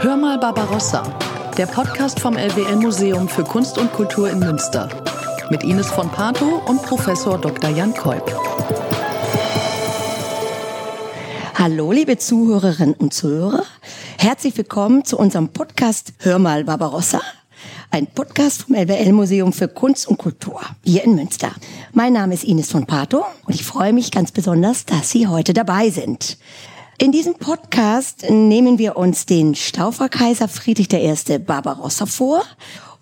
Hör mal Barbarossa, der Podcast vom LWL Museum für Kunst und Kultur in Münster. Mit Ines von Pato und Professor Dr. Jan Kolb. Hallo, liebe Zuhörerinnen und Zuhörer. Herzlich willkommen zu unserem Podcast Hör mal Barbarossa. Ein Podcast vom LWL Museum für Kunst und Kultur hier in Münster. Mein Name ist Ines von Pato und ich freue mich ganz besonders, dass Sie heute dabei sind. In diesem Podcast nehmen wir uns den Stauferkaiser Friedrich I. Barbarossa vor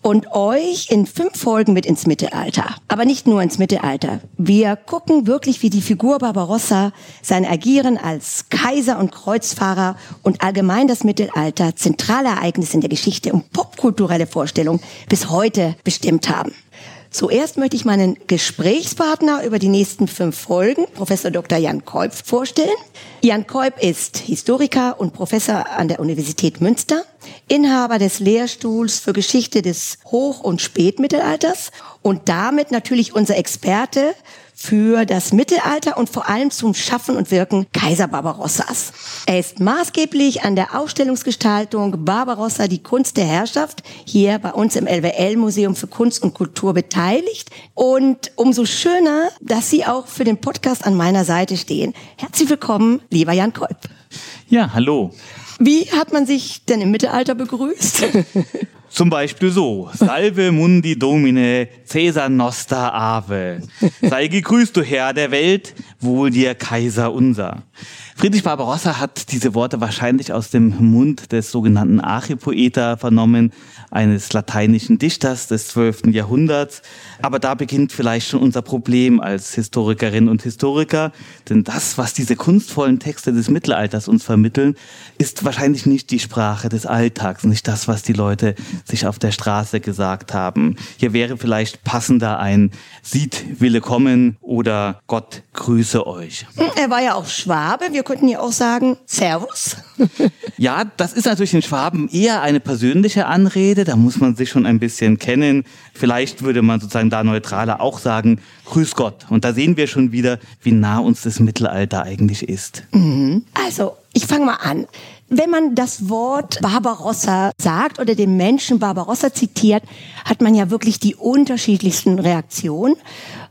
und euch in fünf Folgen mit ins Mittelalter. Aber nicht nur ins Mittelalter. Wir gucken wirklich, wie die Figur Barbarossa sein Agieren als Kaiser und Kreuzfahrer und allgemein das Mittelalter zentrale Ereignisse in der Geschichte und popkulturelle Vorstellung bis heute bestimmt haben. Zuerst möchte ich meinen Gesprächspartner über die nächsten fünf Folgen, Professor Dr. Jan Kolb, vorstellen. Jan Kolb ist Historiker und Professor an der Universität Münster, Inhaber des Lehrstuhls für Geschichte des Hoch- und Spätmittelalters und damit natürlich unser Experte für das Mittelalter und vor allem zum Schaffen und Wirken Kaiser Barbarossas. Er ist maßgeblich an der Ausstellungsgestaltung Barbarossa, die Kunst der Herrschaft, hier bei uns im LWL Museum für Kunst und Kultur beteiligt. Und umso schöner, dass Sie auch für den Podcast an meiner Seite stehen. Herzlich willkommen, lieber Jan Kolb. Ja, hallo. Wie hat man sich denn im Mittelalter begrüßt? Zum Beispiel so, Salve mundi domine, Caesar noster ave. Sei gegrüßt, du Herr der Welt, wohl dir Kaiser unser. Friedrich Barbarossa hat diese Worte wahrscheinlich aus dem Mund des sogenannten Archipoeta vernommen, eines lateinischen Dichters des 12. Jahrhunderts. Aber da beginnt vielleicht schon unser Problem als Historikerinnen und Historiker, denn das, was diese kunstvollen Texte des Mittelalters uns vermitteln, ist wahrscheinlich nicht die Sprache des Alltags, nicht das, was die Leute sich auf der Straße gesagt haben. Hier wäre vielleicht passender ein Sieht, Wille kommen oder Gott grüße euch. Er war ja auch Schwabe. Wir könnten ja auch sagen, Servus. ja, das ist natürlich in Schwaben eher eine persönliche Anrede. Da muss man sich schon ein bisschen kennen. Vielleicht würde man sozusagen da neutraler auch sagen, Grüß Gott. Und da sehen wir schon wieder, wie nah uns das Mittelalter eigentlich ist. Mhm. Also, ich fange mal an. Wenn man das Wort Barbarossa sagt oder den Menschen Barbarossa zitiert, hat man ja wirklich die unterschiedlichsten Reaktionen.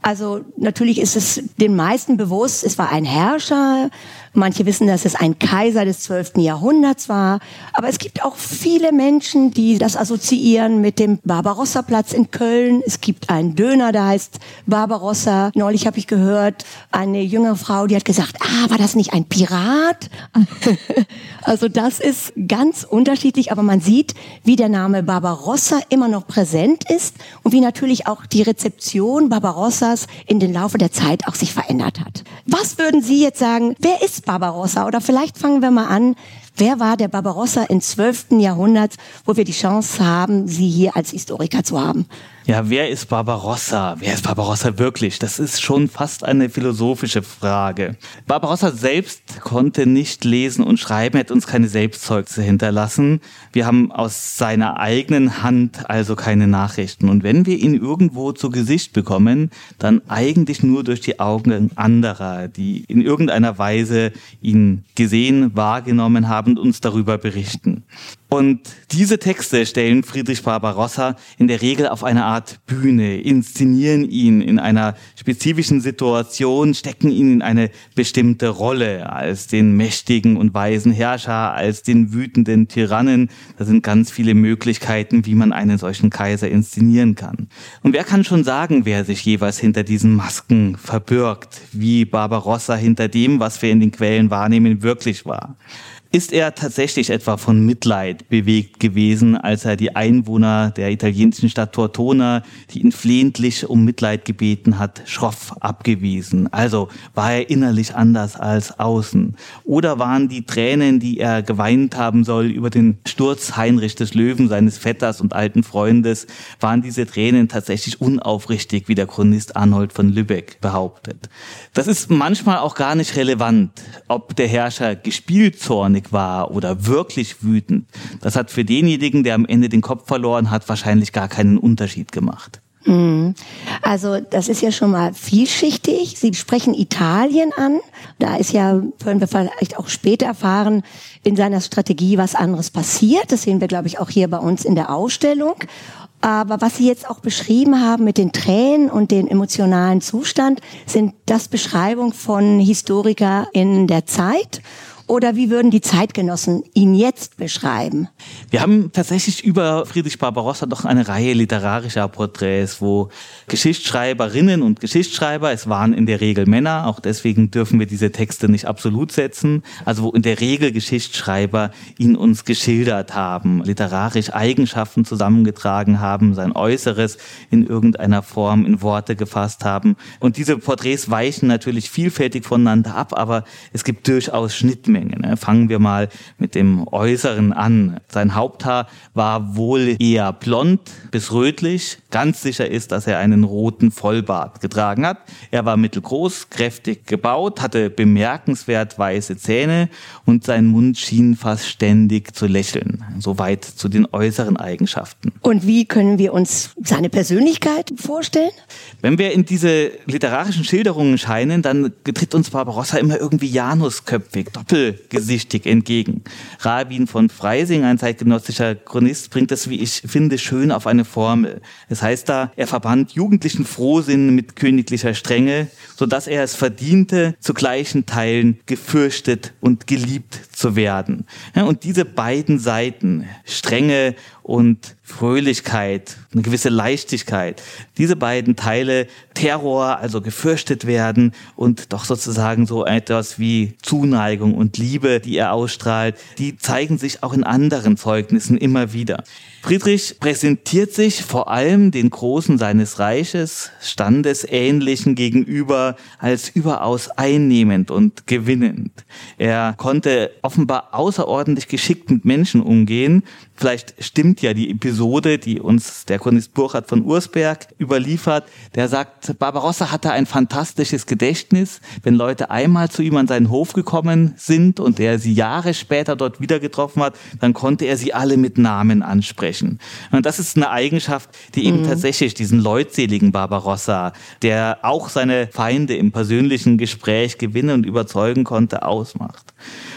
Also natürlich ist es den meisten bewusst, es war ein Herrscher, Manche wissen, dass es ein Kaiser des 12. Jahrhunderts war. Aber es gibt auch viele Menschen, die das assoziieren mit dem Barbarossa-Platz in Köln. Es gibt einen Döner, der heißt Barbarossa. Neulich habe ich gehört, eine junge Frau, die hat gesagt, ah, war das nicht ein Pirat? also das ist ganz unterschiedlich, aber man sieht, wie der Name Barbarossa immer noch präsent ist und wie natürlich auch die Rezeption Barbarossas in den Laufe der Zeit auch sich verändert hat. Was würden Sie jetzt sagen, wer ist Barbarossa? Oder vielleicht fangen wir mal an. Wer war der Barbarossa im 12. Jahrhundert, wo wir die Chance haben, Sie hier als Historiker zu haben? Ja, wer ist Barbarossa? Wer ist Barbarossa wirklich? Das ist schon fast eine philosophische Frage. Barbarossa selbst konnte nicht lesen und schreiben, hat uns keine Selbstzeugnisse hinterlassen. Wir haben aus seiner eigenen Hand also keine Nachrichten. Und wenn wir ihn irgendwo zu Gesicht bekommen, dann eigentlich nur durch die Augen anderer, die in irgendeiner Weise ihn gesehen, wahrgenommen haben und uns darüber berichten. Und diese Texte stellen Friedrich Barbarossa in der Regel auf eine Art Bühne, inszenieren ihn in einer spezifischen Situation, stecken ihn in eine bestimmte Rolle als den mächtigen und weisen Herrscher, als den wütenden Tyrannen. Da sind ganz viele Möglichkeiten, wie man einen solchen Kaiser inszenieren kann. Und wer kann schon sagen, wer sich jeweils hinter diesen Masken verbirgt, wie Barbarossa hinter dem, was wir in den Quellen wahrnehmen, wirklich war? Ist er tatsächlich etwa von Mitleid bewegt gewesen, als er die Einwohner der italienischen Stadt Tortona, die ihn flehentlich um Mitleid gebeten hat, schroff abgewiesen? Also war er innerlich anders als außen? Oder waren die Tränen, die er geweint haben soll über den Sturz Heinrich des Löwen, seines Vetters und alten Freundes, waren diese Tränen tatsächlich unaufrichtig, wie der Chronist Arnold von Lübeck behauptet? Das ist manchmal auch gar nicht relevant, ob der Herrscher gespielt zornig traurig war oder wirklich wütend, das hat für denjenigen, der am Ende den Kopf verloren hat, wahrscheinlich gar keinen Unterschied gemacht. Mhm. Also das ist ja schon mal vielschichtig. Sie sprechen Italien an. Da ist ja, können wir vielleicht auch später erfahren, in seiner Strategie was anderes passiert. Das sehen wir, glaube ich, auch hier bei uns in der Ausstellung. Aber was Sie jetzt auch beschrieben haben mit den Tränen und den emotionalen Zustand, sind das Beschreibungen von Historiker in der Zeit oder wie würden die Zeitgenossen ihn jetzt beschreiben? Wir haben tatsächlich über Friedrich Barbarossa doch eine Reihe literarischer Porträts, wo Geschichtsschreiberinnen und Geschichtsschreiber, es waren in der Regel Männer, auch deswegen dürfen wir diese Texte nicht absolut setzen, also wo in der Regel Geschichtsschreiber ihn uns geschildert haben, literarisch Eigenschaften zusammengetragen haben, sein Äußeres in irgendeiner Form in Worte gefasst haben. Und diese Porträts weichen natürlich vielfältig voneinander ab, aber es gibt durchaus Schnittmengen Schnittmenge. Ne? Fangen wir mal mit dem Äußeren an. Sein Haupthaar war wohl eher blond bis rötlich. Ganz sicher ist, dass er einen roten Vollbart getragen hat. Er war mittelgroß, kräftig gebaut, hatte bemerkenswert weiße Zähne und sein Mund schien fast ständig zu lächeln. Soweit zu den äußeren Eigenschaften. Und wie können wir uns seine Persönlichkeit vorstellen? Wenn wir in diese literarischen Schilderungen scheinen, dann tritt uns Barbarossa immer irgendwie Janusköpfig, doppel doppelgesichtig entgegen. Rabin von Freising, ein zeitgenössischer Chronist, bringt das, wie ich finde, schön auf eine Formel. Es heißt da, er verband jugendlichen Frohsinn mit königlicher Strenge, so dass er es verdiente, zu gleichen Teilen gefürchtet und geliebt zu werden. Und diese beiden Seiten, Strenge und Fröhlichkeit, eine gewisse Leichtigkeit. Diese beiden Teile, Terror, also gefürchtet werden und doch sozusagen so etwas wie Zuneigung und Liebe, die er ausstrahlt, die zeigen sich auch in anderen Zeugnissen immer wieder. Friedrich präsentiert sich vor allem den Großen seines Reiches, Standesähnlichen gegenüber, als überaus einnehmend und gewinnend. Er konnte offenbar außerordentlich geschickt mit Menschen umgehen. Vielleicht stimmt ja die Episode, die uns der Chronist Burchard von Ursberg überliefert. Der sagt, Barbarossa hatte ein fantastisches Gedächtnis. Wenn Leute einmal zu ihm an seinen Hof gekommen sind und er sie Jahre später dort wieder getroffen hat, dann konnte er sie alle mit Namen ansprechen sprechen. Und das ist eine Eigenschaft, die eben mhm. tatsächlich diesen leutseligen Barbarossa, der auch seine Feinde im persönlichen Gespräch gewinnen und überzeugen konnte, ausmacht.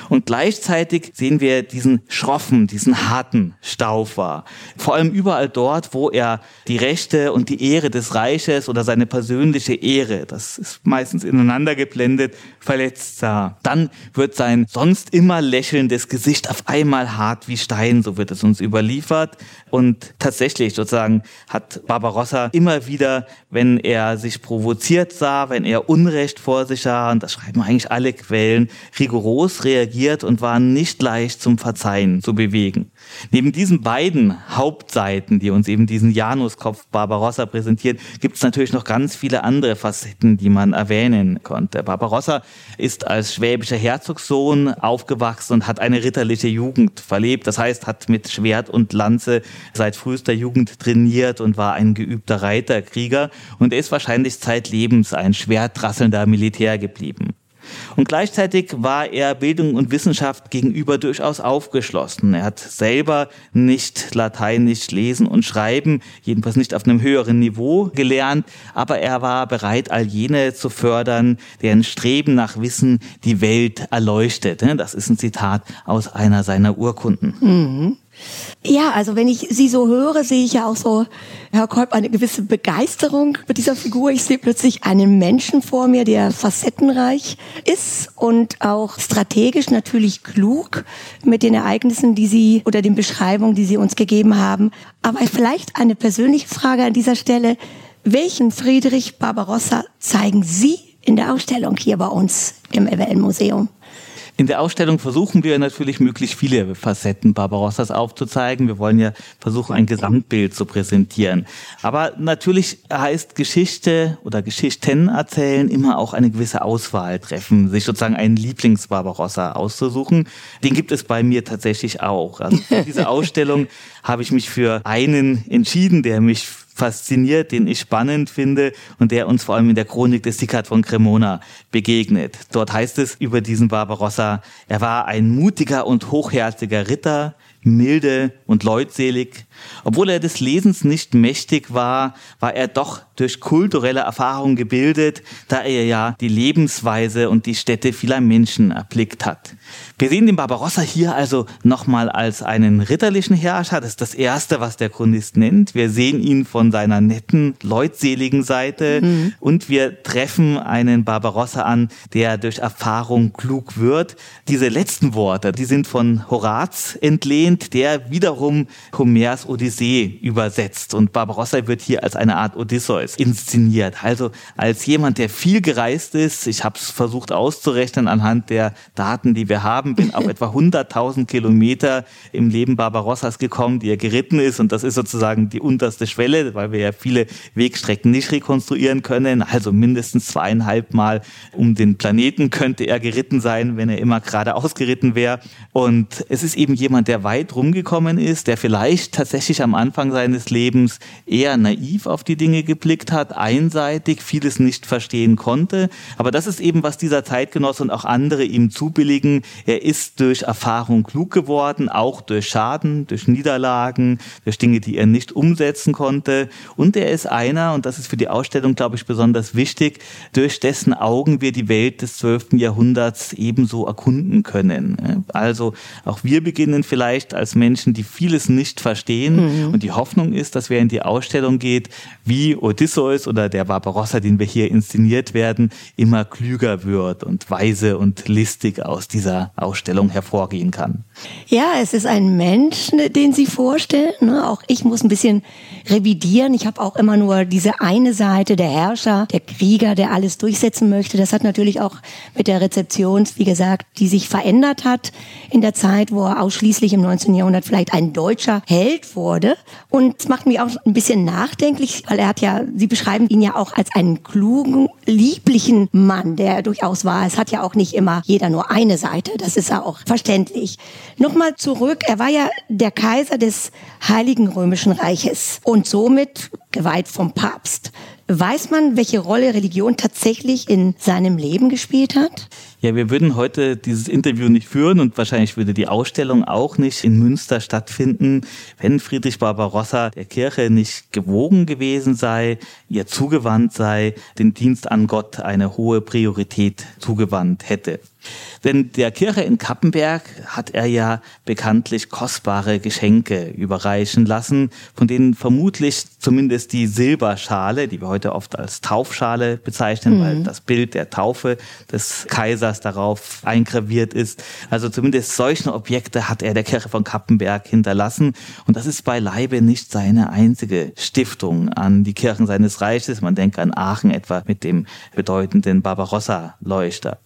Und gleichzeitig sehen wir diesen schroffen, diesen harten Staufer. Vor allem überall dort, wo er die Rechte und die Ehre des Reiches oder seine persönliche Ehre, das ist meistens ineinander geblendet, verletzt sah. Dann wird sein sonst immer lächelndes Gesicht auf einmal hart wie Stein, so wird es uns überliefert. Und tatsächlich sozusagen hat Barbarossa immer wieder, wenn er sich provoziert sah, wenn er Unrecht vor sich sah, und das schreiben eigentlich alle Quellen, rigoros reagiert reagiert und waren nicht leicht zum Verzeihen zu bewegen. Neben diesen beiden Hauptseiten, die uns eben diesen Januskopf Barbarossa präsentiert, gibt es natürlich noch ganz viele andere Facetten, die man erwähnen konnte. Barbarossa ist als schwäbischer Herzogssohn aufgewachsen und hat eine ritterliche Jugend verlebt. Das heißt, hat mit Schwert und Lanze seit frühester Jugend trainiert und war ein geübter Reiterkrieger und ist wahrscheinlich zeitlebens ein schwertrasselnder Militär geblieben. Und gleichzeitig war er Bildung und Wissenschaft gegenüber durchaus aufgeschlossen. Er hat selber nicht Lateinisch lesen und schreiben, jedenfalls nicht auf einem höheren Niveau gelernt, aber er war bereit, all jene zu fördern, deren Streben nach Wissen die Welt erleuchtet. Das ist ein Zitat aus einer seiner Urkunden. Mhm. Ja, also wenn ich Sie so höre, sehe ich ja auch so, Herr Kolb, eine gewisse Begeisterung mit dieser Figur. Ich sehe plötzlich einen Menschen vor mir, der facettenreich ist und auch strategisch natürlich klug mit den Ereignissen, die Sie oder den Beschreibungen, die Sie uns gegeben haben. Aber vielleicht eine persönliche Frage an dieser Stelle. Welchen Friedrich Barbarossa zeigen Sie in der Ausstellung hier bei uns im EWL-Museum? In der Ausstellung versuchen wir natürlich möglichst viele Facetten Barbarossas aufzuzeigen. Wir wollen ja versuchen, ein Gesamtbild zu präsentieren. Aber natürlich heißt Geschichte oder Geschichten erzählen immer auch eine gewisse Auswahl treffen, sich sozusagen einen Lieblings-Barbarossa auszusuchen. Den gibt es bei mir tatsächlich auch. Also für diese Ausstellung habe ich mich für einen entschieden, der mich fasziniert, den ich spannend finde und der uns vor allem in der Chronik des Sickert von Cremona begegnet. Dort heißt es über diesen Barbarossa, er war ein mutiger und hochherziger Ritter, milde und leutselig. Obwohl er des Lesens nicht mächtig war, war er doch durch kulturelle Erfahrung gebildet, da er ja die Lebensweise und die Städte vieler Menschen erblickt hat. Wir sehen den Barbarossa hier also nochmal als einen ritterlichen Herrscher. Das ist das Erste, was der Chronist nennt. Wir sehen ihn von seiner netten, leutseligen Seite mhm. und wir treffen einen Barbarossa an, der durch Erfahrung klug wird. Diese letzten Worte, die sind von Horaz entlehnt, der wiederum Homers Odyssee übersetzt. Und Barbarossa wird hier als eine Art Odysseus inszeniert. Also als jemand, der viel gereist ist. Ich habe es versucht auszurechnen anhand der Daten, die wir haben, bin auf etwa 100.000 Kilometer im Leben Barbarossas gekommen, die er geritten ist. Und das ist sozusagen die unterste Schwelle, weil wir ja viele Wegstrecken nicht rekonstruieren können. Also mindestens zweieinhalb Mal um den Planeten könnte er geritten sein, wenn er immer gerade ausgeritten wäre. Und es ist eben jemand, der weit rumgekommen ist, der vielleicht tatsächlich am Anfang seines Lebens eher naiv auf die Dinge geblickt hat, einseitig, vieles nicht verstehen konnte. Aber das ist eben, was dieser Zeitgenosse und auch andere ihm zubilligen. Er ist durch Erfahrung klug geworden, auch durch Schaden, durch Niederlagen, durch Dinge, die er nicht umsetzen konnte. Und er ist einer, und das ist für die Ausstellung, glaube ich, besonders wichtig, durch dessen Augen wir die Welt des 12. Jahrhunderts ebenso erkunden können. Also auch wir beginnen vielleicht als Menschen, die vieles nicht verstehen. Mhm. Und die Hoffnung ist, dass wer in die Ausstellung geht, wie Odysseus oder der Barbarossa, den wir hier inszeniert werden, immer klüger wird und weise und listig aus dieser Ausstellung hervorgehen kann. Ja, es ist ein Mensch, ne, den Sie vorstellen. Ne? Auch ich muss ein bisschen revidieren. Ich habe auch immer nur diese eine Seite, der Herrscher, der Krieger, der alles durchsetzen möchte. Das hat natürlich auch mit der Rezeption, wie gesagt, die sich verändert hat in der Zeit, wo er ausschließlich im 19. Jahrhundert vielleicht ein deutscher Held wurde. Und es macht mich auch ein bisschen nachdenklich, weil er hat ja, Sie beschreiben ihn ja auch als einen klugen, lieblichen Mann, der er durchaus war. Es hat ja auch nicht immer jeder nur eine Seite. Das ist ja auch verständlich. Nochmal zurück. Er war ja der Kaiser des Heiligen Römischen Reiches und somit geweiht vom Papst. Weiß man, welche Rolle Religion tatsächlich in seinem Leben gespielt hat? Ja, wir würden heute dieses Interview nicht führen und wahrscheinlich würde die Ausstellung auch nicht in Münster stattfinden, wenn Friedrich Barbarossa der Kirche nicht gewogen gewesen sei, ihr zugewandt sei, den Dienst an Gott eine hohe Priorität zugewandt hätte. Denn der Kirche in Kappenberg hat er ja bekanntlich kostbare Geschenke überreichen lassen, von denen vermutlich zumindest die Silberschale, die wir heute oft als Taufschale bezeichnen, mhm. weil das Bild der Taufe des Kaisers darauf eingraviert ist. Also zumindest solche Objekte hat er der Kirche von Kappenberg hinterlassen. Und das ist beileibe nicht seine einzige Stiftung an die Kirchen seines Reiches. Man denke an Aachen etwa mit dem bedeutenden Barbarossa-Leuchter.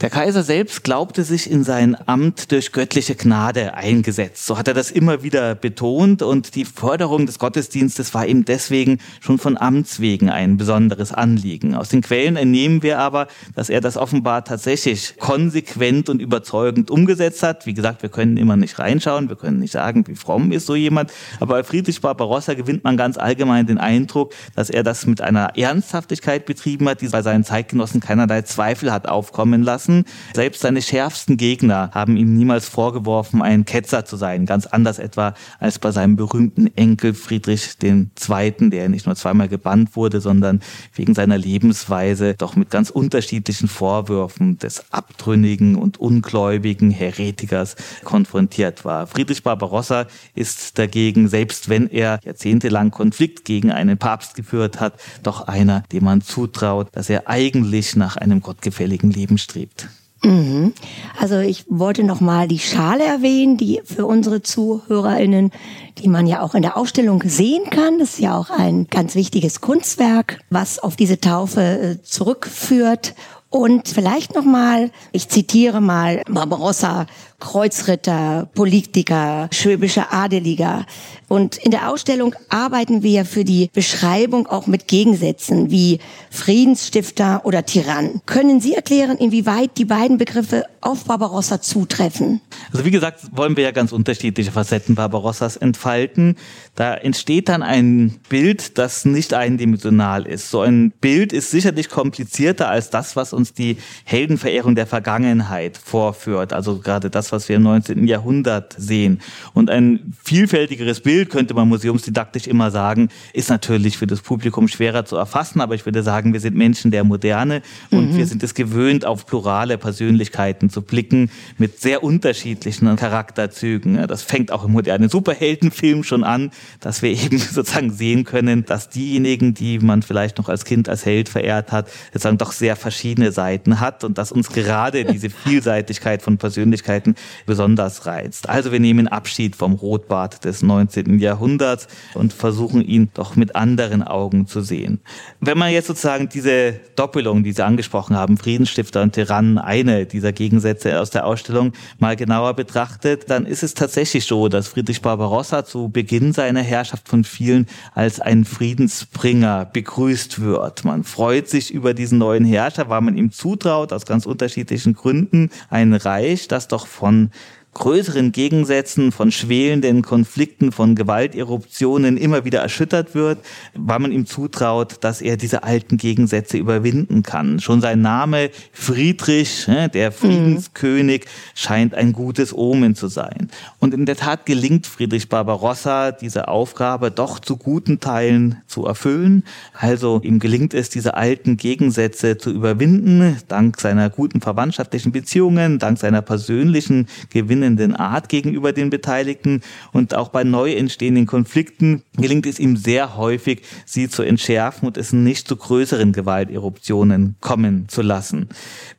Der Kaiser selbst glaubte sich in sein Amt durch göttliche Gnade eingesetzt. So hat er das immer wieder betont und die Förderung des Gottesdienstes war ihm deswegen schon von Amts wegen ein besonderes Anliegen. Aus den Quellen entnehmen wir aber, dass er das offenbar tatsächlich konsequent und überzeugend umgesetzt hat. Wie gesagt, wir können immer nicht reinschauen, wir können nicht sagen, wie fromm ist so jemand, aber bei Friedrich Barbarossa gewinnt man ganz allgemein den Eindruck, dass er das mit einer Ernsthaftigkeit betrieben hat, die bei seinen Zeitgenossen keinerlei Zweifel hat aufkommen lassen lassen. Selbst seine schärfsten Gegner haben ihm niemals vorgeworfen, ein Ketzer zu sein. Ganz anders etwa als bei seinem berühmten Enkel Friedrich II., der nicht nur zweimal gebannt wurde, sondern wegen seiner Lebensweise doch mit ganz unterschiedlichen Vorwürfen des abtrünnigen und ungläubigen Heretikers konfrontiert war. Friedrich Barbarossa ist dagegen, selbst wenn er jahrzehntelang Konflikt gegen einen Papst geführt hat, doch einer, dem man zutraut, dass er eigentlich nach einem gottgefälligen Leben strebt. Mhm. Also ich wollte noch mal die Schale erwähnen, die für unsere ZuhörerInnen, die man ja auch in der Ausstellung sehen kann. Das ist ja auch ein ganz wichtiges Kunstwerk, was auf diese Taufe äh, zurückführt. Und vielleicht noch mal, ich zitiere mal Barbarossa Kreuzritter, Politiker, schwäbischer Adeliger. Und in der Ausstellung arbeiten wir für die Beschreibung auch mit Gegensätzen wie Friedensstifter oder Tyrann. Können Sie erklären, inwieweit die beiden Begriffe auf Barbarossa zutreffen? Also wie gesagt, wollen wir ja ganz unterschiedliche Facetten Barbarossas entfalten. Da entsteht dann ein Bild, das nicht eindimensional ist. So ein Bild ist sicherlich komplizierter als das, was uns die Heldenverehrung der Vergangenheit vorführt. Also gerade das, was wir im 19. Jahrhundert sehen. Und ein vielfältigeres Bild, könnte man museumsdidaktisch immer sagen, ist natürlich für das Publikum schwerer zu erfassen. Aber ich würde sagen, wir sind Menschen der Moderne und mhm. wir sind es gewöhnt, auf plurale Persönlichkeiten zu blicken mit sehr unterschiedlichen Charakterzügen. Das fängt auch im modernen Superheldenfilm schon an, dass wir eben sozusagen sehen können, dass diejenigen, die man vielleicht noch als Kind als Held verehrt hat, sozusagen doch sehr verschiedene Seiten hat und dass uns gerade diese Vielseitigkeit von Persönlichkeiten besonders reizt. Also wir nehmen Abschied vom Rotbart des 19. Jahrhunderts und versuchen ihn doch mit anderen Augen zu sehen. Wenn man jetzt sozusagen diese Doppelung, die Sie angesprochen haben, Friedensstifter und Tyrannen, eine dieser Gegensätze aus der Ausstellung mal genauer betrachtet, dann ist es tatsächlich so, dass Friedrich Barbarossa zu Beginn seiner Herrschaft von vielen als ein Friedensbringer begrüßt wird. Man freut sich über diesen neuen Herrscher, weil man ihm zutraut, aus ganz unterschiedlichen Gründen, ein Reich, das doch von on größeren Gegensätzen, von schwelenden Konflikten, von Gewalteruptionen immer wieder erschüttert wird, weil man ihm zutraut, dass er diese alten Gegensätze überwinden kann. Schon sein Name Friedrich, ne, der Friedenskönig, scheint ein gutes Omen zu sein. Und in der Tat gelingt Friedrich Barbarossa diese Aufgabe doch zu guten Teilen zu erfüllen. Also ihm gelingt es, diese alten Gegensätze zu überwinden, dank seiner guten verwandtschaftlichen Beziehungen, dank seiner persönlichen Gewinn gewinnenden Art gegenüber den Beteiligten und auch bei neu entstehenden Konflikten gelingt es ihm sehr häufig, sie zu entschärfen und es nicht zu größeren Gewalteruptionen kommen zu lassen.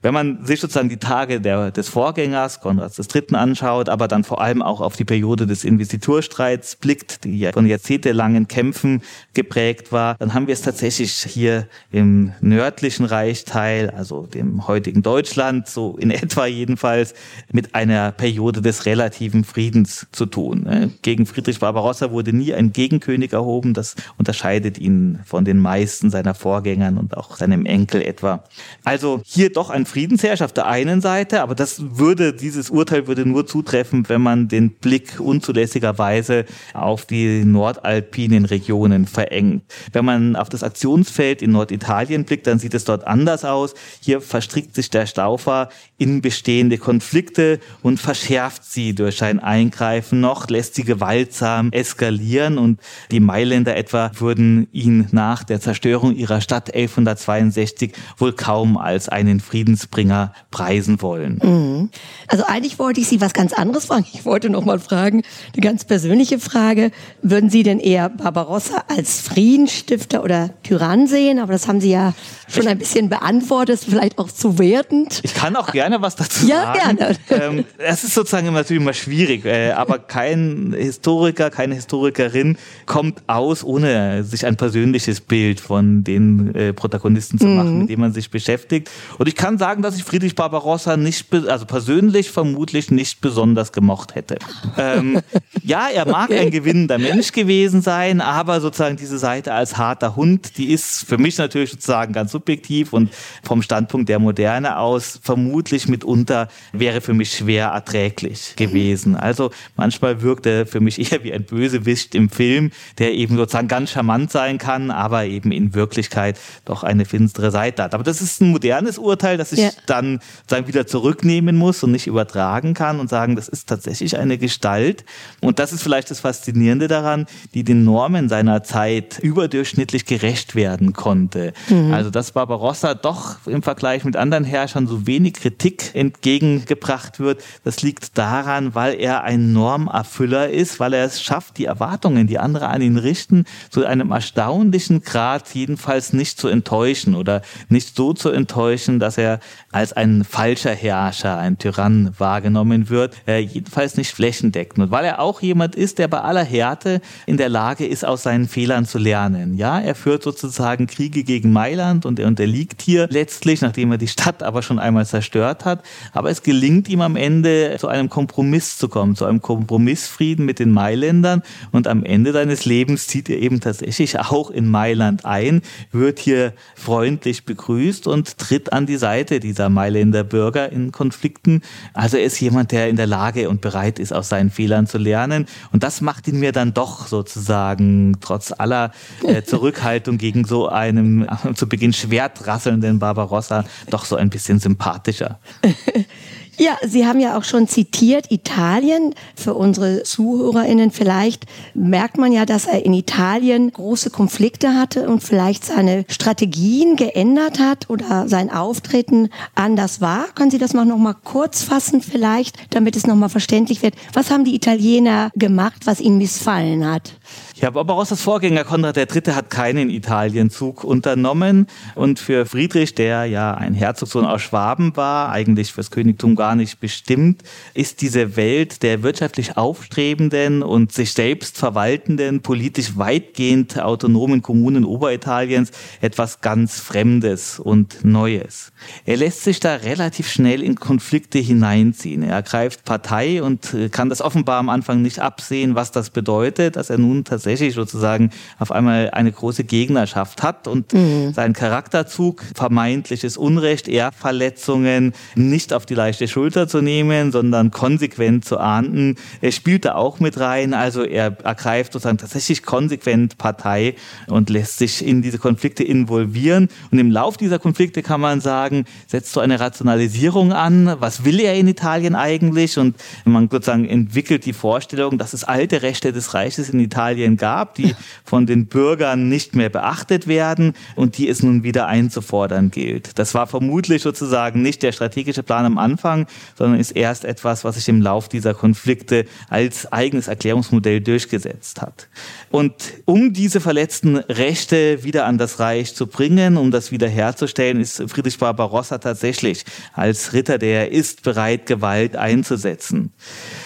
Wenn man sich sozusagen die Tage der, des Vorgängers, Konrads III. anschaut, aber dann vor allem auch auf die Periode des Investiturstreits blickt, die ja von jahrzehntelangen Kämpfen geprägt war, dann haben wir es tatsächlich hier im nördlichen Reichteil, also dem heutigen Deutschland, so in etwa jedenfalls, mit einer Periode Periode des relativen Friedens zu tun. Ne? Gegen Friedrich Barbarossa wurde nie ein Gegenkönig erhoben. Das unterscheidet ihn von den meisten seiner Vorgängern und auch seinem Enkel etwa. Also hier doch ein Friedensherrscher auf der einen Seite, aber das würde, dieses Urteil würde nur zutreffen, wenn man den Blick unzulässigerweise auf die nordalpinen Regionen verengt. Wenn man auf das Aktionsfeld in Norditalien blickt, dann sieht es dort anders aus. Hier verstrickt sich der Staufer in bestehende Konflikte und verschärft verschärft sie durch sein Eingreifen noch, lässt sie gewaltsam eskalieren und die Mailänder etwa würden ihn nach der Zerstörung ihrer Stadt 1162 wohl kaum als einen Friedensbringer preisen wollen. Mhm. Also eigentlich wollte ich Sie was ganz anderes fragen. Ich wollte noch mal fragen, eine ganz persönliche Frage. Würden Sie denn eher Barbarossa als Friedensstifter oder Tyrann sehen? Aber das haben Sie ja schon ein bisschen beantwortet, vielleicht auch zu wertend. Ich kann auch gerne was dazu ja, sagen. Ja, gerne. Ähm, es ist sozusagen natürlich immer schwierig, äh, aber kein Historiker, keine Historikerin kommt aus, ohne sich ein persönliches Bild von den äh, Protagonisten zu machen, mhm. mit denen man sich beschäftigt. Und ich kann sagen, dass ich Friedrich Barbarossa nicht, also persönlich vermutlich nicht besonders gemocht hätte. Ähm, ja, er mag okay. ein gewinnender Mensch gewesen sein, aber sozusagen diese Seite als harter Hund, die ist für mich natürlich sozusagen ganz subjektiv und vom Standpunkt der Moderne aus vermutlich mitunter wäre für mich schwer erträglich gewesen. Also manchmal wirkt er für mich eher wie ein Bösewicht im Film, der eben sozusagen ganz charmant sein kann, aber eben in Wirklichkeit doch eine finstere Seite hat. Aber das ist ein modernes Urteil, das ich ja. dann sagen, wieder zurücknehmen muss und nicht übertragen kann und sagen, das ist tatsächlich eine Gestalt. Und das ist vielleicht das Faszinierende daran, die den Normen seiner Zeit überdurchschnittlich gerecht werden konnte. Mhm. Also dass Barbarossa doch im Vergleich mit anderen Herrschern so wenig Kritik entgegengebracht wird, das liegt daran, weil er ein Normerfüller ist, weil er es schafft, die Erwartungen, die andere an ihn richten, zu einem erstaunlichen Grad jedenfalls nicht zu enttäuschen oder nicht so zu enttäuschen, dass er als ein falscher Herrscher, ein Tyrann wahrgenommen wird, äh, jedenfalls nicht flächendeckend. Und weil er auch jemand ist, der bei aller Härte in der Lage ist, aus seinen Fehlern zu lernen. Ja, er führt sozusagen Kriege gegen Mailand und er unterliegt hier letztlich, nachdem er die Stadt aber schon einmal zerstört hat. Aber es gelingt ihm am Ende, zu einem Kompromiss zu kommen, zu einem Kompromissfrieden mit den Mailändern. Und am Ende seines Lebens zieht er eben tatsächlich auch in Mailand ein, wird hier freundlich begrüßt und tritt an die Seite dieser Mailänder Bürger in Konflikten. Also er ist jemand, der in der Lage und bereit ist, aus seinen Fehlern zu lernen. Und das macht ihn mir dann doch sozusagen trotz aller äh, Zurückhaltung gegen so einem äh, zu Beginn schwertrasselnden Barbarossa doch so ein bisschen sympathischer. Ja, Sie haben ja auch schon zitiert Italien. Für unsere ZuhörerInnen vielleicht merkt man ja, dass er in Italien große Konflikte hatte und vielleicht seine Strategien geändert hat oder sein Auftreten anders war. Können Sie das noch mal kurz fassen vielleicht, damit es noch mal verständlich wird? Was haben die Italiener gemacht, was ihnen missfallen hat? Ja, Barbarossas Vorgänger Konrad III. hat keinen Italienzug unternommen und für Friedrich, der ja ein Herzogssohn aus Schwaben war, eigentlich fürs Königtum gar nicht bestimmt, ist diese Welt der wirtschaftlich aufstrebenden und sich selbst verwaltenden, politisch weitgehend autonomen Kommunen Oberitaliens etwas ganz Fremdes und Neues. Er lässt sich da relativ schnell in Konflikte hineinziehen. Er ergreift Partei und kann das offenbar am Anfang nicht absehen, was das bedeutet, dass er nun tatsächlich tatsächlich sozusagen auf einmal eine große Gegnerschaft hat und mhm. sein Charakterzug, vermeintliches Unrecht, Ehrverletzungen nicht auf die leichte Schulter zu nehmen, sondern konsequent zu ahnden, er spielt da auch mit rein. Also er ergreift sozusagen tatsächlich konsequent Partei und lässt sich in diese Konflikte involvieren. Und im Lauf dieser Konflikte kann man sagen, setzt so eine Rationalisierung an. Was will er in Italien eigentlich? Und man sozusagen entwickelt die Vorstellung, dass es alte Rechte des Reiches in Italien gab, die von den Bürgern nicht mehr beachtet werden und die es nun wieder einzufordern gilt. Das war vermutlich sozusagen nicht der strategische Plan am Anfang, sondern ist erst etwas, was sich im Lauf dieser Konflikte als eigenes Erklärungsmodell durchgesetzt hat. Und um diese verletzten Rechte wieder an das Reich zu bringen, um das wiederherzustellen, ist Friedrich Barbarossa tatsächlich als Ritter, der er ist, bereit, Gewalt einzusetzen.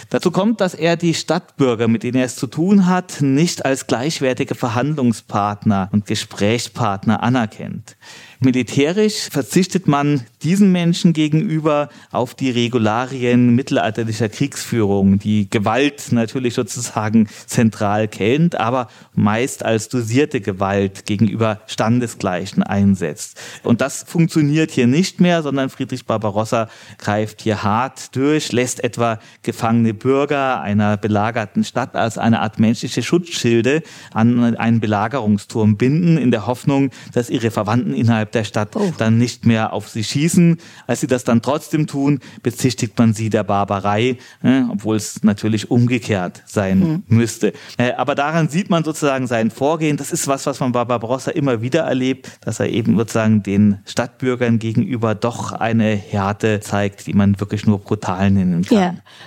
Dazu kommt, dass er die Stadtbürger, mit denen er es zu tun hat, nicht als gleichwertige Verhandlungspartner und Gesprächspartner anerkennt. Militärisch verzichtet man diesen Menschen gegenüber auf die Regularien mittelalterlicher Kriegsführung, die Gewalt natürlich sozusagen zentral kennt, aber meist als dosierte Gewalt gegenüber Standesgleichen einsetzt. Und das funktioniert hier nicht mehr, sondern Friedrich Barbarossa greift hier hart durch, lässt etwa gefangene Bürger einer belagerten Stadt als eine Art menschliche Schutzschilde an einen Belagerungsturm binden, in der Hoffnung, dass ihre Verwandten innerhalb der Stadt oh. dann nicht mehr auf sie schießen. Als sie das dann trotzdem tun, bezichtigt man sie der Barbarei, äh, obwohl es natürlich umgekehrt sein mhm. müsste. Äh, aber daran sieht man sozusagen sein Vorgehen. Das ist was, was man bei Barbarossa immer wieder erlebt, dass er eben sozusagen den Stadtbürgern gegenüber doch eine Härte zeigt, die man wirklich nur brutal nennen kann.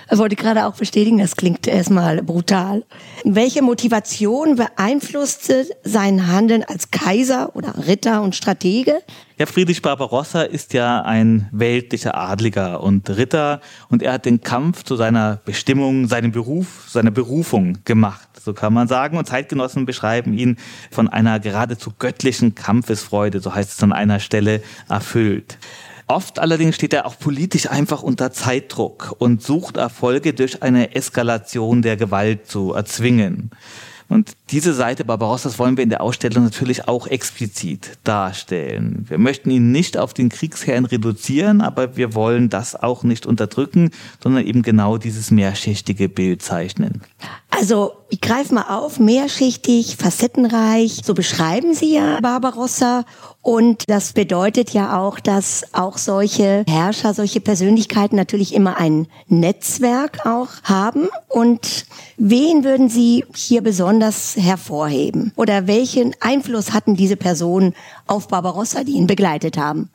Ja, wollte gerade auch bestätigen, das klingt erstmal brutal. Welche Motivation beeinflusste sein Handeln als Kaiser oder Ritter und Stratege? Ja, Friedrich Barbarossa ist ja ein weltlicher Adliger und Ritter und er hat den Kampf zu seiner Bestimmung, seinem Beruf, seiner Berufung gemacht, so kann man sagen. Und Zeitgenossen beschreiben ihn von einer geradezu göttlichen Kampfesfreude, so heißt es an einer Stelle, erfüllt. Oft allerdings steht er auch politisch einfach unter Zeitdruck und sucht Erfolge durch eine Eskalation der Gewalt zu erzwingen. Und diese Seite Barbarossas wollen wir in der Ausstellung natürlich auch explizit darstellen. Wir möchten ihn nicht auf den Kriegsherrn reduzieren, aber wir wollen das auch nicht unterdrücken, sondern eben genau dieses mehrschichtige Bild zeichnen. Also ich greife mal auf, mehrschichtig, facettenreich, so beschreiben Sie ja Barbarossa. Und das bedeutet ja auch, dass auch solche Herrscher, solche Persönlichkeiten natürlich immer ein Netzwerk auch haben. Und wen würden Sie hier besonders hervorheben? Oder welchen Einfluss hatten diese Personen auf Barbarossa, die ihn begleitet haben?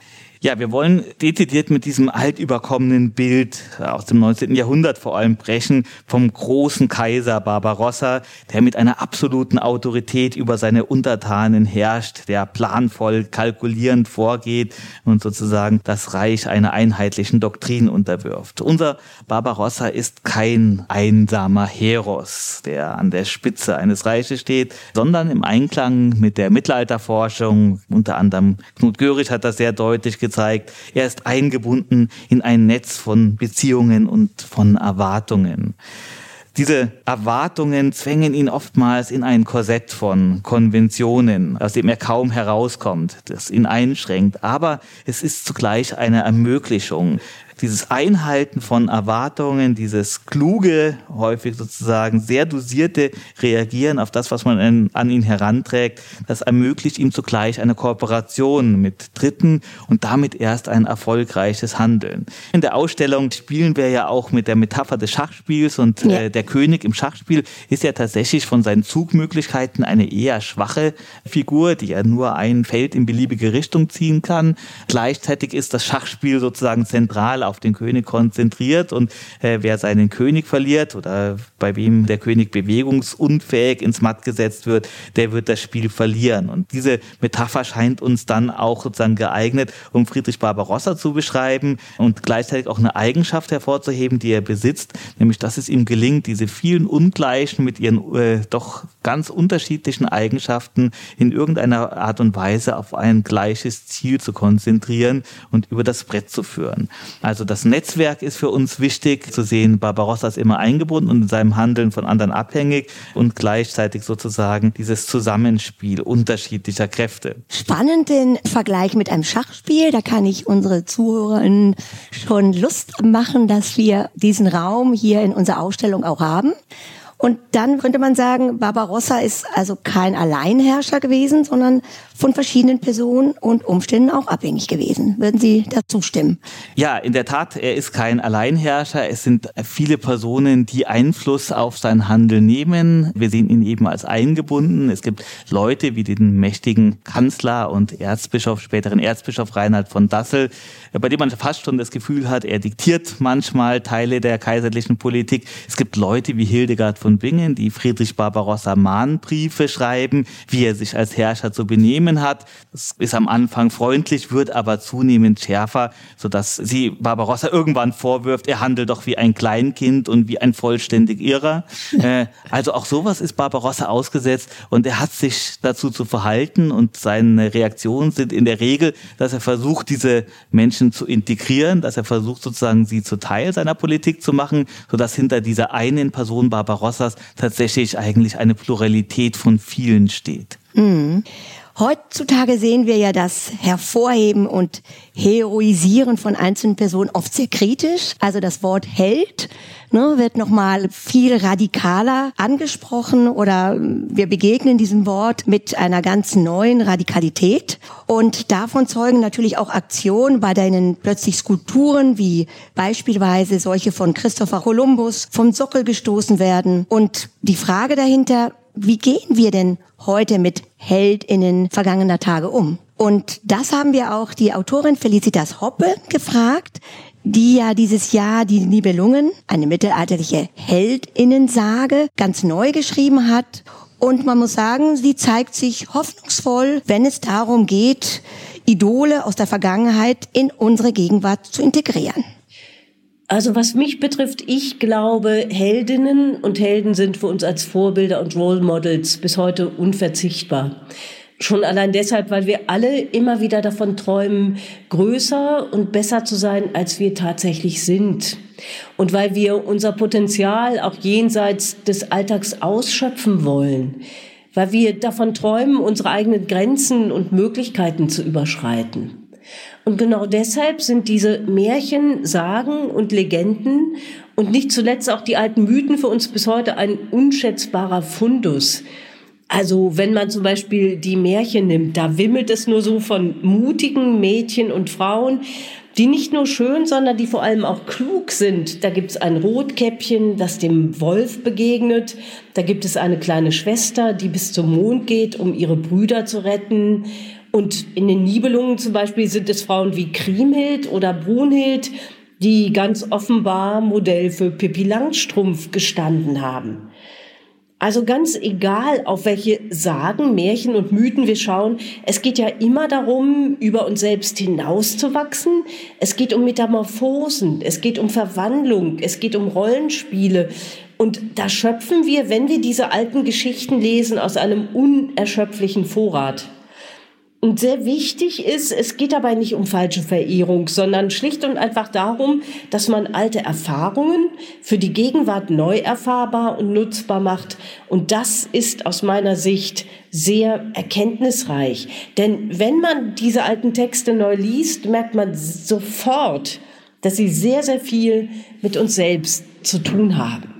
Ja, wir wollen dezidiert mit diesem altüberkommenen Bild aus dem 19. Jahrhundert vor allem brechen vom großen Kaiser Barbarossa, der mit einer absoluten Autorität über seine Untertanen herrscht, der planvoll, kalkulierend vorgeht und sozusagen das Reich einer einheitlichen Doktrin unterwirft. Unser Barbarossa ist kein einsamer Heros, der an der Spitze eines Reiches steht, sondern im Einklang mit der Mittelalterforschung, unter anderem Knut Görig hat das sehr deutlich gezeigt, zeigt. Er ist eingebunden in ein Netz von Beziehungen und von Erwartungen. Diese Erwartungen zwängen ihn oftmals in ein Korsett von Konventionen, aus dem er kaum herauskommt, das ihn einschränkt. Aber es ist zugleich eine Ermöglichung dieses Einhalten von Erwartungen, dieses kluge, häufig sozusagen sehr dosierte Reagieren auf das, was man an ihn heranträgt, das ermöglicht ihm zugleich eine Kooperation mit Dritten und damit erst ein erfolgreiches Handeln. In der Ausstellung spielen wir ja auch mit der Metapher des Schachspiels und ja. äh, der König im Schachspiel ist ja tatsächlich von seinen Zugmöglichkeiten eine eher schwache Figur, die ja nur ein Feld in beliebige Richtung ziehen kann. Gleichzeitig ist das Schachspiel sozusagen zentral auf den König konzentriert und äh, wer seinen König verliert oder bei wem der König bewegungsunfähig ins Matt gesetzt wird, der wird das Spiel verlieren. Und diese Metapher scheint uns dann auch sozusagen geeignet, um Friedrich Barbarossa zu beschreiben und gleichzeitig auch eine Eigenschaft hervorzuheben, die er besitzt, nämlich dass es ihm gelingt, diese vielen Ungleichen mit ihren äh, doch ganz unterschiedlichen Eigenschaften in irgendeiner Art und Weise auf ein gleiches Ziel zu konzentrieren und über das Brett zu führen. Also also das Netzwerk ist für uns wichtig zu sehen. Barbarossa ist immer eingebunden und in seinem Handeln von anderen abhängig und gleichzeitig sozusagen dieses Zusammenspiel unterschiedlicher Kräfte. Spannend den Vergleich mit einem Schachspiel. Da kann ich unsere Zuhörerinnen schon Lust machen, dass wir diesen Raum hier in unserer Ausstellung auch haben. Und dann könnte man sagen, Barbarossa ist also kein Alleinherrscher gewesen, sondern von verschiedenen Personen und Umständen auch abhängig gewesen. Würden Sie dazu stimmen? Ja, in der Tat, er ist kein Alleinherrscher. Es sind viele Personen, die Einfluss auf sein Handeln nehmen. Wir sehen ihn eben als eingebunden. Es gibt Leute wie den mächtigen Kanzler und Erzbischof, späteren Erzbischof Reinhard von Dassel, bei dem man fast schon das Gefühl hat, er diktiert manchmal Teile der kaiserlichen Politik. Es gibt Leute wie Hildegard von Bingen, die Friedrich Barbarossa Mahnbriefe schreiben, wie er sich als Herrscher zu benehmen hat. Das ist am Anfang freundlich, wird aber zunehmend schärfer, sodass sie Barbarossa irgendwann vorwirft, er handelt doch wie ein Kleinkind und wie ein vollständig Irrer. Äh, also auch sowas ist Barbarossa ausgesetzt und er hat sich dazu zu verhalten und seine Reaktionen sind in der Regel, dass er versucht, diese Menschen zu integrieren, dass er versucht, sozusagen sie zu Teil seiner Politik zu machen, sodass hinter dieser einen Person Barbarossa Wassers tatsächlich eigentlich eine Pluralität von vielen steht. Mhm. Heutzutage sehen wir ja das Hervorheben und Heroisieren von einzelnen Personen oft sehr kritisch. Also das Wort Held ne, wird nochmal viel radikaler angesprochen oder wir begegnen diesem Wort mit einer ganz neuen Radikalität. Und davon zeugen natürlich auch Aktionen, bei denen plötzlich Skulpturen wie beispielsweise solche von Christopher Columbus vom Sockel gestoßen werden. Und die Frage dahinter, wie gehen wir denn heute mit HeldInnen vergangener Tage um? Und das haben wir auch die Autorin Felicitas Hoppe gefragt, die ja dieses Jahr die Nibelungen, eine mittelalterliche Heldinnensage, ganz neu geschrieben hat. Und man muss sagen, sie zeigt sich hoffnungsvoll, wenn es darum geht, Idole aus der Vergangenheit in unsere Gegenwart zu integrieren. Also was mich betrifft, ich glaube, Heldinnen und Helden sind für uns als Vorbilder und Role Models bis heute unverzichtbar. Schon allein deshalb, weil wir alle immer wieder davon träumen, größer und besser zu sein, als wir tatsächlich sind. Und weil wir unser Potenzial auch jenseits des Alltags ausschöpfen wollen. Weil wir davon träumen, unsere eigenen Grenzen und Möglichkeiten zu überschreiten. Und genau deshalb sind diese Märchen, Sagen und Legenden und nicht zuletzt auch die alten Mythen für uns bis heute ein unschätzbarer Fundus. Also wenn man zum Beispiel die Märchen nimmt, da wimmelt es nur so von mutigen Mädchen und Frauen, die nicht nur schön, sondern die vor allem auch klug sind. Da gibt es ein Rotkäppchen, das dem Wolf begegnet. Da gibt es eine kleine Schwester, die bis zum Mond geht, um ihre Brüder zu retten. Und in den Nibelungen zum Beispiel sind es Frauen wie Kriemhild oder Brunhild, die ganz offenbar Modell für Pippi Langstrumpf gestanden haben. Also ganz egal, auf welche Sagen, Märchen und Mythen wir schauen, es geht ja immer darum, über uns selbst hinauszuwachsen. Es geht um Metamorphosen, es geht um Verwandlung, es geht um Rollenspiele. Und da schöpfen wir, wenn wir diese alten Geschichten lesen, aus einem unerschöpflichen Vorrat. Und sehr wichtig ist, es geht dabei nicht um falsche Verehrung, sondern schlicht und einfach darum, dass man alte Erfahrungen für die Gegenwart neu erfahrbar und nutzbar macht. Und das ist aus meiner Sicht sehr erkenntnisreich. Denn wenn man diese alten Texte neu liest, merkt man sofort, dass sie sehr, sehr viel mit uns selbst zu tun haben.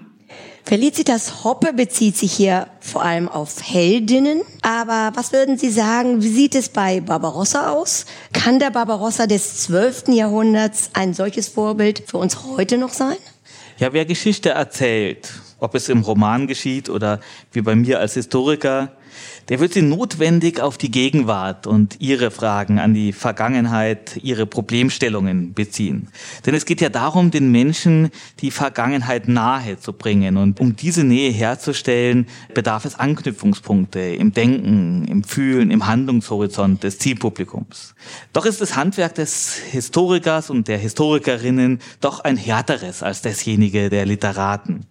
Felicitas Hoppe bezieht sich hier vor allem auf Heldinnen. Aber was würden Sie sagen, wie sieht es bei Barbarossa aus? Kann der Barbarossa des 12. Jahrhunderts ein solches Vorbild für uns heute noch sein? Ja, wer Geschichte erzählt, ob es im Roman geschieht oder wie bei mir als Historiker, der wird sie notwendig auf die Gegenwart und ihre Fragen an die Vergangenheit, ihre Problemstellungen beziehen. Denn es geht ja darum, den Menschen die Vergangenheit nahe zu bringen. Und um diese Nähe herzustellen, bedarf es Anknüpfungspunkte im Denken, im Fühlen, im Handlungshorizont des Zielpublikums. Doch ist das Handwerk des Historikers und der Historikerinnen doch ein härteres als dasjenige der Literaten.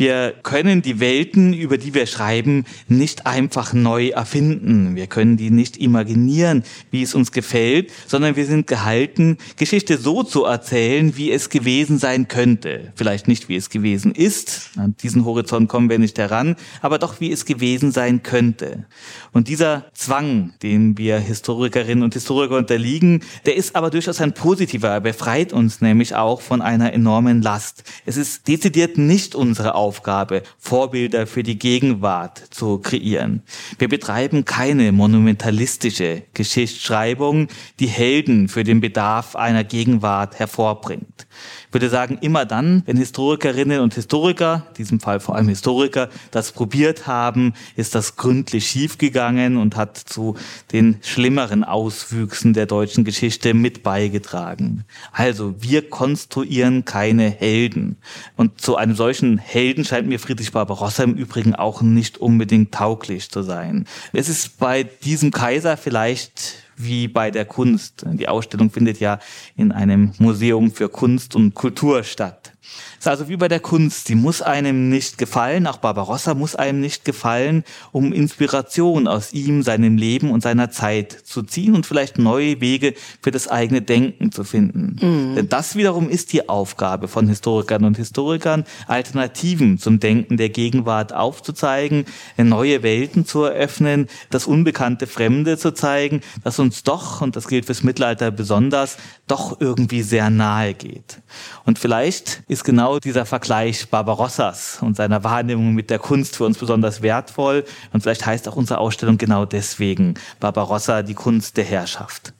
Wir können die Welten, über die wir schreiben, nicht einfach neu erfinden. Wir können die nicht imaginieren, wie es uns gefällt, sondern wir sind gehalten, Geschichte so zu erzählen, wie es gewesen sein könnte. Vielleicht nicht, wie es gewesen ist. An diesen Horizont kommen wir nicht heran, aber doch, wie es gewesen sein könnte. Und dieser Zwang, den wir Historikerinnen und Historiker unterliegen, der ist aber durchaus ein positiver. Er befreit uns nämlich auch von einer enormen Last. Es ist dezidiert nicht unsere Aufgabe, Aufgabe, Vorbilder für die Gegenwart zu kreieren. Wir betreiben keine monumentalistische Geschichtsschreibung, die Helden für den Bedarf einer Gegenwart hervorbringt. Ich würde sagen, immer dann, wenn Historikerinnen und Historiker, in diesem Fall vor allem Historiker, das probiert haben, ist das gründlich schiefgegangen und hat zu den schlimmeren Auswüchsen der deutschen Geschichte mit beigetragen. Also, wir konstruieren keine Helden. Und zu einem solchen Helden scheint mir Friedrich Barbarossa im Übrigen auch nicht unbedingt tauglich zu sein. Es ist bei diesem Kaiser vielleicht wie bei der Kunst. Die Ausstellung findet ja in einem Museum für Kunst und Kultur statt. Es ist also wie bei der Kunst, die muss einem nicht gefallen, auch Barbarossa muss einem nicht gefallen, um Inspiration aus ihm, seinem Leben und seiner Zeit zu ziehen und vielleicht neue Wege für das eigene Denken zu finden. Mhm. Denn das wiederum ist die Aufgabe von Historikern und Historikern, Alternativen zum Denken der Gegenwart aufzuzeigen, neue Welten zu eröffnen, das unbekannte Fremde zu zeigen, das uns doch, und das gilt fürs Mittelalter besonders, doch irgendwie sehr nahe geht. Und vielleicht ist genau genau dieser Vergleich Barbarossas und seiner Wahrnehmung mit der Kunst für uns besonders wertvoll. Und vielleicht heißt auch unsere Ausstellung genau deswegen Barbarossa, die Kunst der Herrschaft.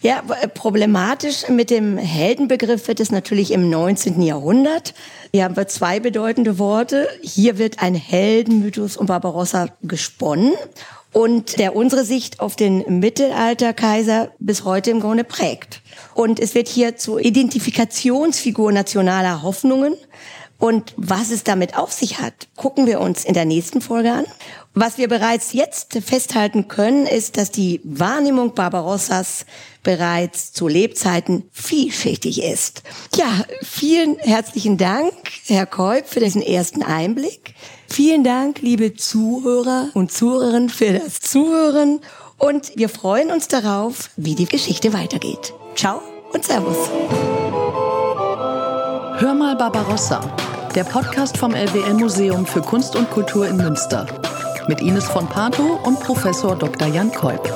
Ja, problematisch mit dem Heldenbegriff wird es natürlich im 19. Jahrhundert. Hier haben wir zwei bedeutende Worte. Hier wird ein Heldenmythos um Barbarossa gesponnen und der unsere Sicht auf den Mittelalterkaiser bis heute im Grunde prägt. Und es wird hier zur Identifikationsfigur nationaler Hoffnungen. Und was es damit auf sich hat, gucken wir uns in der nächsten Folge an. Was wir bereits jetzt festhalten können, ist, dass die Wahrnehmung Barbarossas bereits zu Lebzeiten vielschichtig ist. Ja, vielen herzlichen Dank, Herr Kolb, für diesen ersten Einblick. Vielen Dank, liebe Zuhörer und Zuhörerinnen, für das Zuhören. Und wir freuen uns darauf, wie die Geschichte weitergeht. Ciao und Servus. Hör mal Barbarossa, der Podcast vom LWL Museum für Kunst und Kultur in Münster. Mit Ines von Pato und Professor Dr. Jan Kolb.